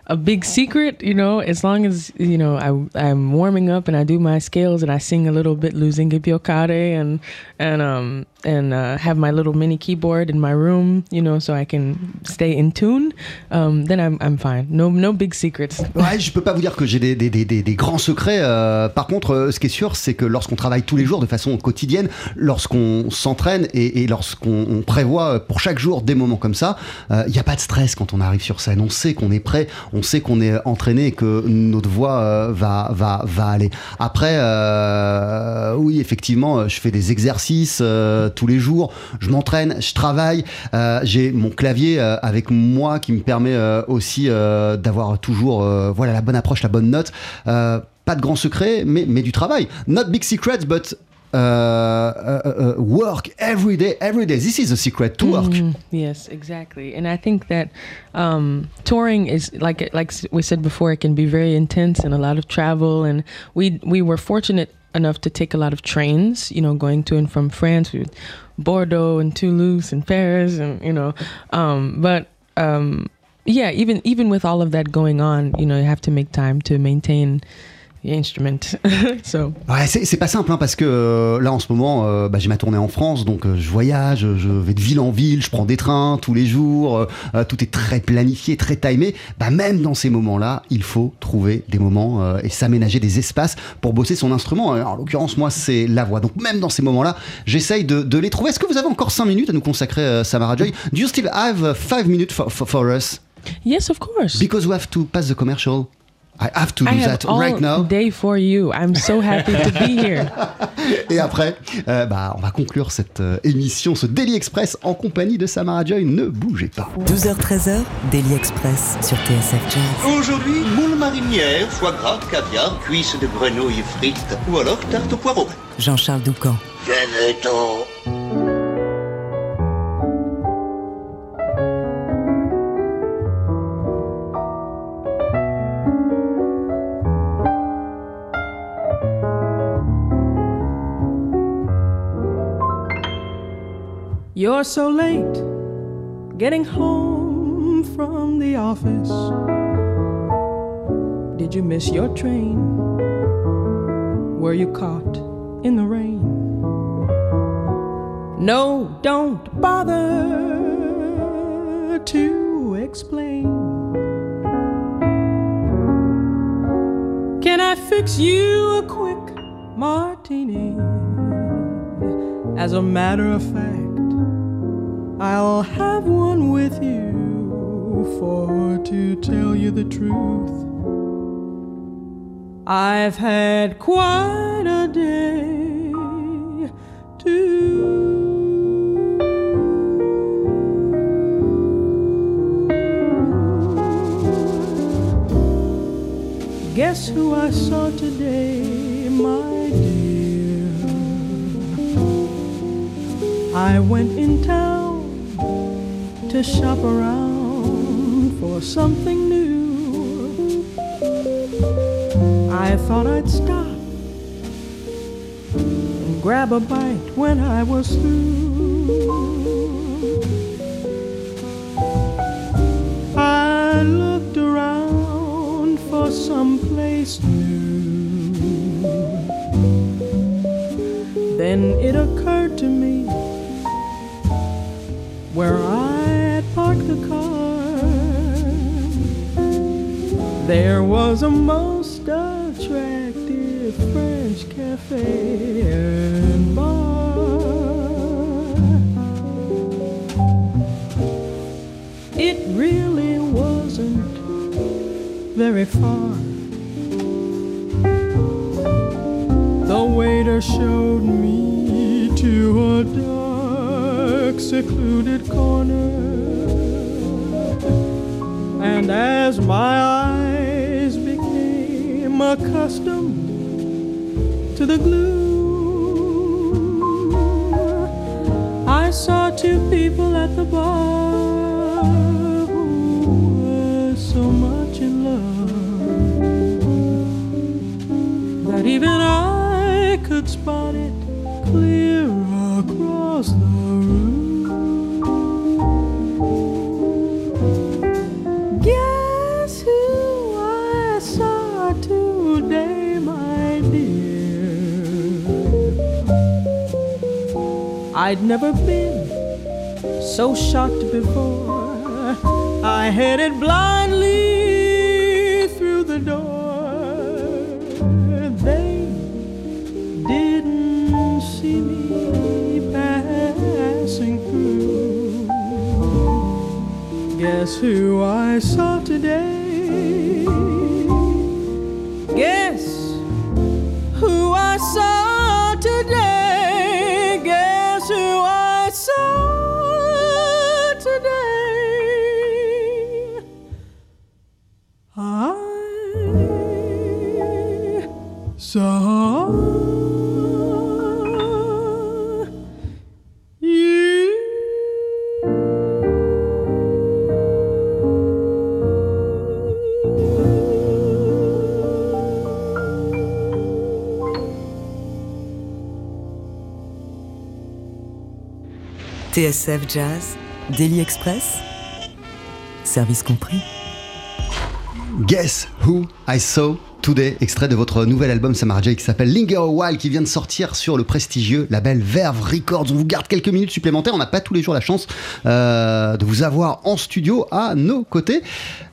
a big secret, you know, as long as, you know, I, I'm warming up and I do my scales and I sing a little bit losing Gipiokare and, and, um, and uh, have my little mini keyboard in my room, you know, so I can stay in tune, um, then I'm, I'm fine. No, no big secrets. Ouais, je peux pas vous dire que j'ai des, des, des, des, grands secrets. Euh, par contre, euh, ce qui est sûr, c'est que lorsqu'on travaille tous les jours de façon quotidienne, lorsqu'on s'entraîne et, et lorsqu'on prévoit pour chaque jour des moments comme ça, il euh, n'y a pas de stress quand on arrive sur scène. On sait qu'on est prêt, on sait qu'on est entraîné et que notre voix euh, va, va, va aller. Après, euh, oui, effectivement, je fais des exercices euh, tous les jours, je m'entraîne, je travaille, j'ai mon clavier avec moi qui me permet aussi d'avoir toujours voilà, la bonne approche, la bonne note. pas de grand secret, mais, mais du travail. Not big secrets, but uh, uh, uh, work every day, every day. This is a secret to work. Mm, yes, exactly. And I think that um, touring is like like we said before, it can be very intense and a lot of travel. And we we were fortunate enough to take a lot of trains. You know, going to and from France, with Bordeaux and Toulouse and Paris, and you know, um, but. Um, yeah, even even with all of that going on, you know, you have to make time to maintain instrument. so. Ouais, c'est pas simple hein, parce que euh, là en ce moment, euh, bah, j'ai ma tournée en France, donc euh, je voyage, je vais de ville en ville, je prends des trains tous les jours, tout est très planifié, très timé. Bah, même dans ces moments-là, il faut trouver des moments et s'aménager des espaces pour bosser son instrument. en l'occurrence, moi, c'est la voix. Donc même dans ces moments-là, j'essaye de, de, les trouver. Est-ce que vous avez encore 5 minutes à nous consacrer, Samara Joy? Do you still have 5 minutes for, for, for us? Yes, of course. Because we have to pass the commercial. I have to do I that right now. Day for you. I'm so happy to be here. Et après, euh, bah, on va conclure cette euh, émission, ce Daily Express en compagnie de Samara Joy. Ne bougez pas. 12h-13h, Daily Express sur TSF Jazz. Aujourd'hui, moule marinière, foie gras, caviar, cuisses de grenouille frites ou alors tarte au poireau. Jean-Charles Doucan. Venez-t'en. You're so late getting home from the office. Did you miss your train? Were you caught in the rain? No, don't bother to explain. Can I fix you a quick martini? As a matter of fact, I'll have one with you, for to tell you the truth, I've had quite a day too. Guess who I saw today, my dear? I went in town to shop around for something new. I thought I'd stop and grab a bite when I was through. I looked around for some place new. Then it occurred to me where I There was a most attractive French cafe and bar. It really wasn't very far. The waiter showed me to a dark, secluded corner. And as my accustomed to the gloom, I saw two people at the bar I'd never been so shocked before. I headed blindly through the door. They didn't see me passing through. Guess who I saw TSF Jazz, Daily Express, service compris. Guess Who I Saw Today, extrait de votre nouvel album Samara J qui s'appelle Linger a While, qui vient de sortir sur le prestigieux label Verve Records. On vous garde quelques minutes supplémentaires. On n'a pas tous les jours la chance euh, de vous avoir en studio à nos côtés.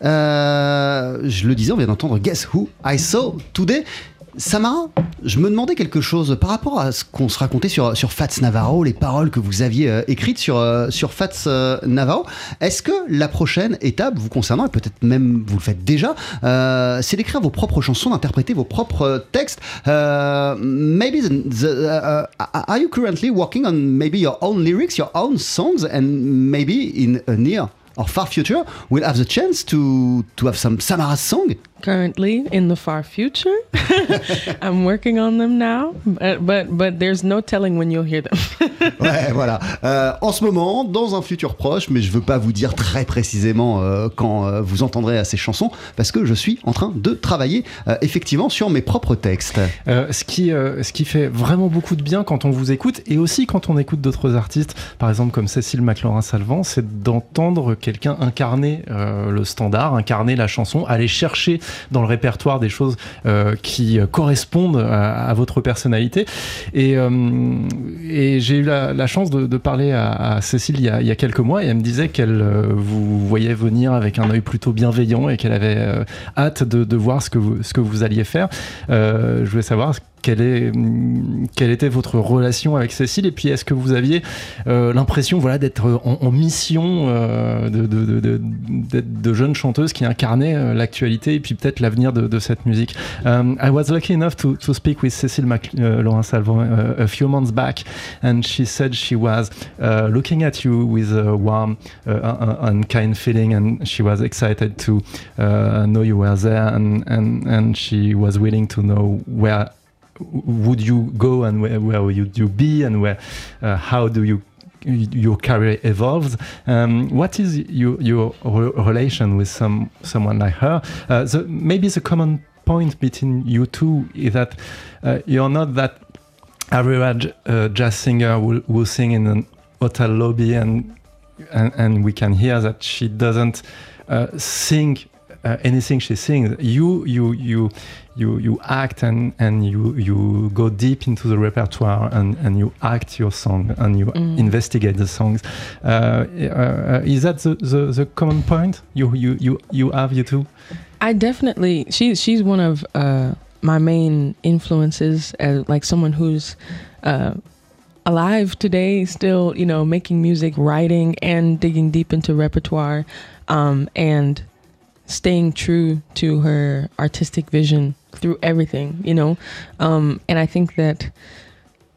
Euh, je le disais, on vient d'entendre Guess Who I Saw Today. Samara, je me demandais quelque chose par rapport à ce qu'on se racontait sur, Fats Navarro, les paroles que vous aviez euh, écrites sur, euh, Fats euh, Navarro. Est-ce que la prochaine étape vous concernant, et peut-être même vous le faites déjà, c'est d'écrire vos propres chansons, d'interpréter vos propres textes Maybe the, the, uh, are you currently working on maybe your own lyrics, your own songs, and maybe in a near or far future we'll have the chance to to have some Samara song? Currently in the far future. I'm working on them now, but, but but there's no telling when you'll hear them. ouais, voilà. Euh, en ce moment, dans un futur proche, mais je veux pas vous dire très précisément euh, quand euh, vous entendrez à ces chansons, parce que je suis en train de travailler euh, effectivement sur mes propres textes. Euh, ce, qui, euh, ce qui fait vraiment beaucoup de bien quand on vous écoute, et aussi quand on écoute d'autres artistes, par exemple comme Cécile McLaurin-Salvant, c'est d'entendre quelqu'un incarner euh, le standard, incarner la chanson, aller chercher dans le répertoire des choses euh, qui correspondent à, votre personnalité. Et, euh, j'ai eu la, chance de, parler à, Cécile il y, a, quelques mois et elle me disait qu'elle euh, vous voyait venir avec un œil plutôt bienveillant et qu'elle avait euh, hâte de, de, voir ce que vous, ce que vous alliez faire. Euh, je voulais savoir quelle, est, quelle était votre relation avec Cécile et puis est-ce que vous aviez euh, l'impression voilà, d'être en, en, mission euh, de, de, de, de, jeunes chanteuses qui incarnaient euh, l'actualité et puis peut-être l'avenir de, cette musique? Um, I was lucky enough to, to speak with Cécile Laurent Salvant uh, a few months back and she said she was uh, looking at you with a warm uh, and kind feeling and she was excited to know you were there and, and, and she was willing to know where would you go and where, where would you be and where uh, how do you your career evolves? Um, what is your, your relation with some someone like her? Uh, the, maybe the common point between you two is that uh, you're not that average uh, jazz singer who, who sing in an hotel lobby and and, and we can hear that she doesn't uh, sing uh, anything she sings you you you you you act and and you you go deep into the repertoire and and you act your song and you mm. investigate the songs. Uh, uh, is that the, the, the common point? You you you you have you too i definitely she she's one of uh, my main influences as like someone who's uh, alive today still you know making music writing and digging deep into repertoire. Um, and staying true to her artistic vision through everything, you know. Um, and I think that,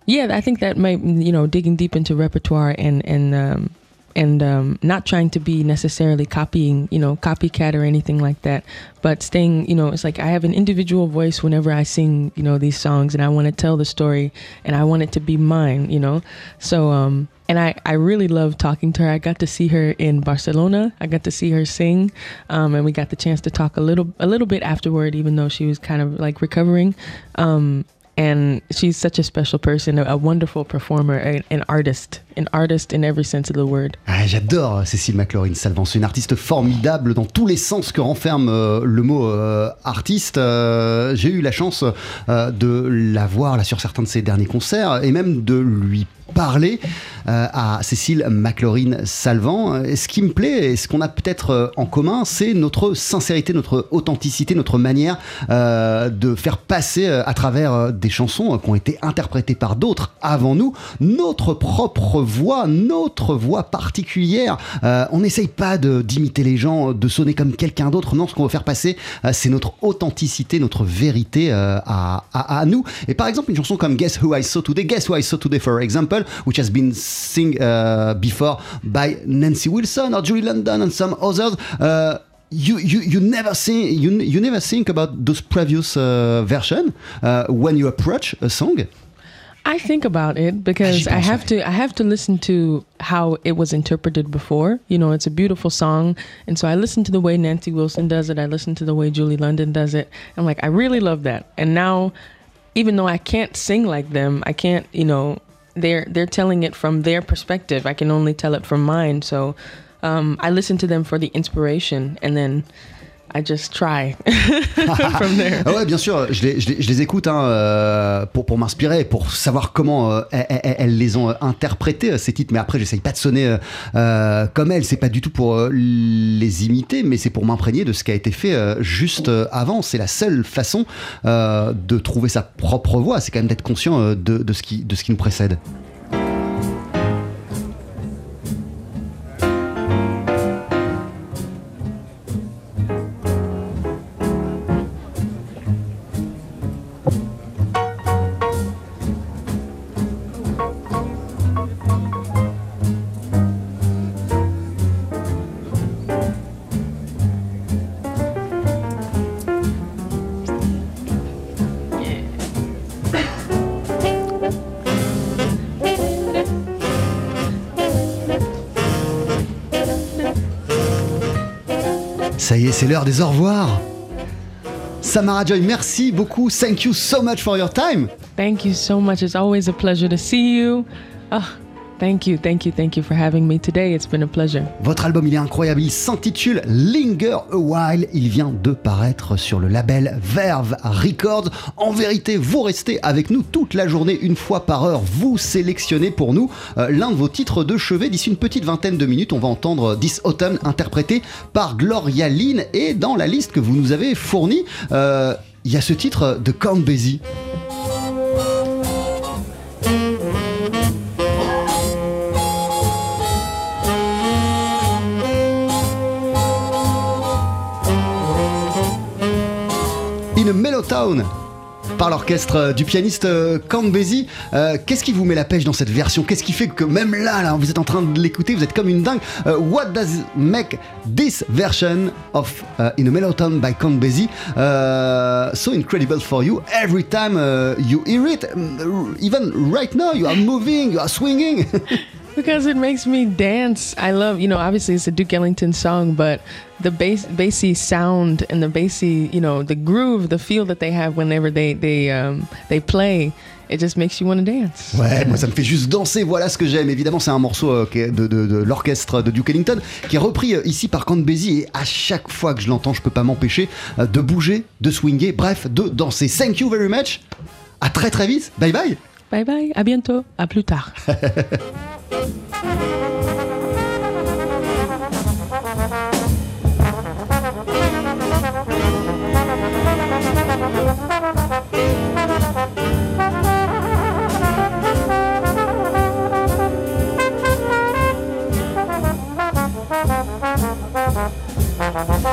yeah, I think that might, you know, digging deep into repertoire and and um, and um, not trying to be necessarily copying, you know, copycat or anything like that, but staying, you know, it's like I have an individual voice whenever I sing, you know, these songs, and I want to tell the story, and I want it to be mine, you know. So, um, and I, I really love talking to her. I got to see her in Barcelona. I got to see her sing, um, and we got the chance to talk a little a little bit afterward, even though she was kind of like recovering. Um, and she's such a special person, a, a wonderful performer, an artist, an artist in every sense of the word. J'adore Cécile McLaurin c'est une artiste formidable dans tous les sens que renferme euh, le mot euh, artiste. Euh, J'ai eu la chance de la voir là sur certains de ses derniers concerts et même de lui parler à Cécile McLaurin Salvant. Et ce qui me plaît et ce qu'on a peut-être en commun, c'est notre sincérité, notre authenticité, notre manière de faire passer à travers des chansons qui ont été interprétées par d'autres avant nous, notre propre voix, notre voix particulière. Euh, on n'essaye pas d'imiter les gens, de sonner comme quelqu'un d'autre. Non, ce qu'on veut faire passer, euh, c'est notre authenticité, notre vérité euh, à, nous. Et par exemple, une chanson comme Guess Who I Saw Today, Guess Who I Saw Today, for example, which has been sung uh, before by Nancy Wilson or Julie London and some others. You, you, you never think you, never think about those previous uh, version when you approach a song. I think about it because I have to I have to listen to how it was interpreted before. You know, it's a beautiful song, and so I listen to the way Nancy Wilson does it. I listen to the way Julie London does it. I'm like, I really love that. And now, even though I can't sing like them, I can't. You know, they're they're telling it from their perspective. I can only tell it from mine. So um, I listen to them for the inspiration, and then I just try. Ah ouais, bien sûr, je les, écoute hein, euh, pour, m'inspirer, pour savoir comment euh, elles, les ont euh, interprétés, ces titres. Mais après, j'essaye pas de sonner comme elles. C'est pas du tout pour les imiter, mais c'est pour m'imprégner de ce qui a été fait juste avant. C'est la seule façon de trouver sa propre voix. C'est quand même d'être conscient de ce qui nous précède. C'est l'heure des au revoir. Samara Joy, merci beaucoup. Thank you so much for your time. Thank you so much. It's always a pleasure to see you. Oh, thank you, thank you, thank you for having me today. It's been a pleasure. Votre album, il est incroyable. Il s'intitule Linger a While. Il vient de paraître sur le label Verve Records. En vérité, vous restez avec nous toute la journée, une fois par heure. Vous sélectionnez pour nous euh, l'un de vos titres de chevet. D'ici une petite vingtaine de minutes, on va entendre This Autumn interprété par Gloria Lynn. Et dans la liste que vous nous avez fournie, euh, il y a ce titre de Count Basie. Par l'orchestre du pianiste euh, Basie. Euh, Qu'est-ce qui vous met la pêche dans cette version? Qu'est-ce qui fait que même là, là, vous êtes en train de l'écouter, vous êtes comme une dingue? Euh, What does make this version of In a Mellowtown by Count Basie uh, so incredible for you? Every time uh, you hear it, um, even right now, you are moving, you are swinging. Because it makes me dance. I love, you know, obviously it's a Duke Ellington song, but the bass, bassy sound and the bassy, you know, the groove, the feel that they have whenever they they um, they play, it just makes you want to dance. Ouais, moi ça me fait juste danser, voilà ce que j'aime. Évidemment, c'est un morceau euh, de, de- de l'orchestre de Duke Ellington qui est repris euh, ici par Count Basie et à chaque fois que je l'entends, je peux pas m'empêcher euh, de bouger, de swinger, bref, de danser. Thank you very much. À très très vite. Bye bye. Bye bye, à bientôt, à plus tard. Thank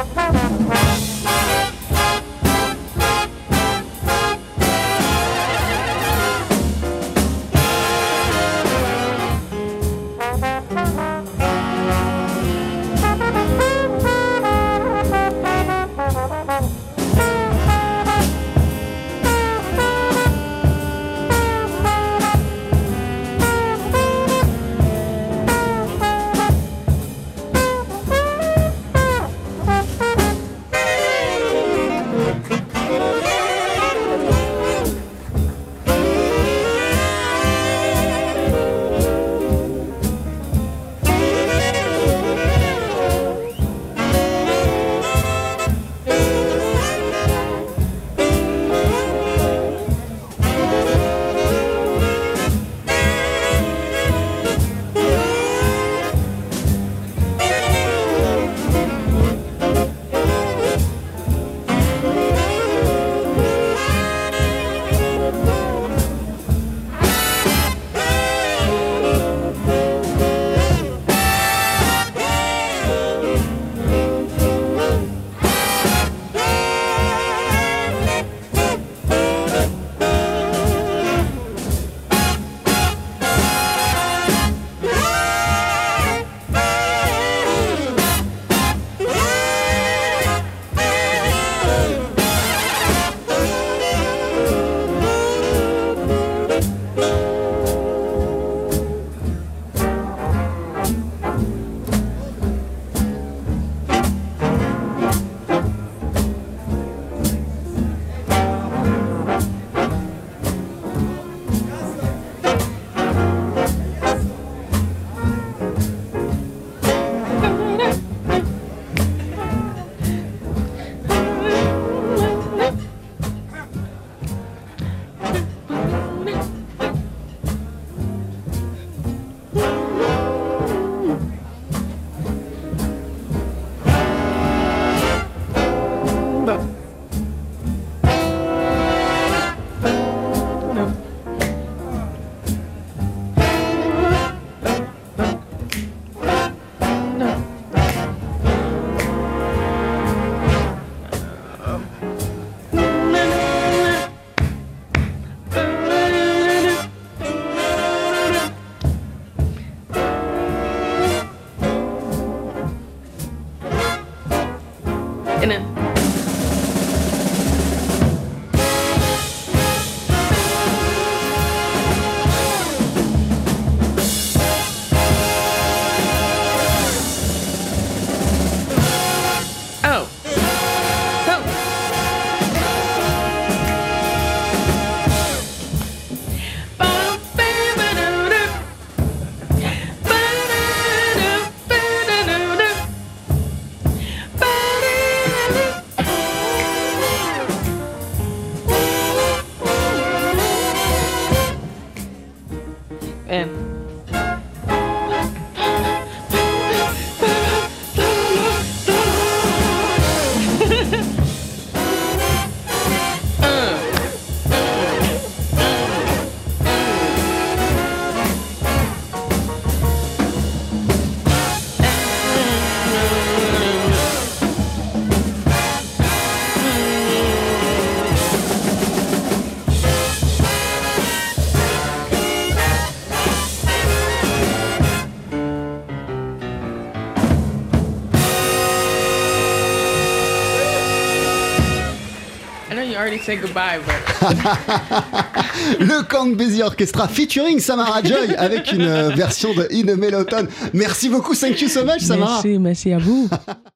already said goodbye, but Le Count Basie Orchestra featuring Samara Joy avec une euh, version de In a Melloton. Merci beaucoup, thank you so much, Samara. merci, merci à vous.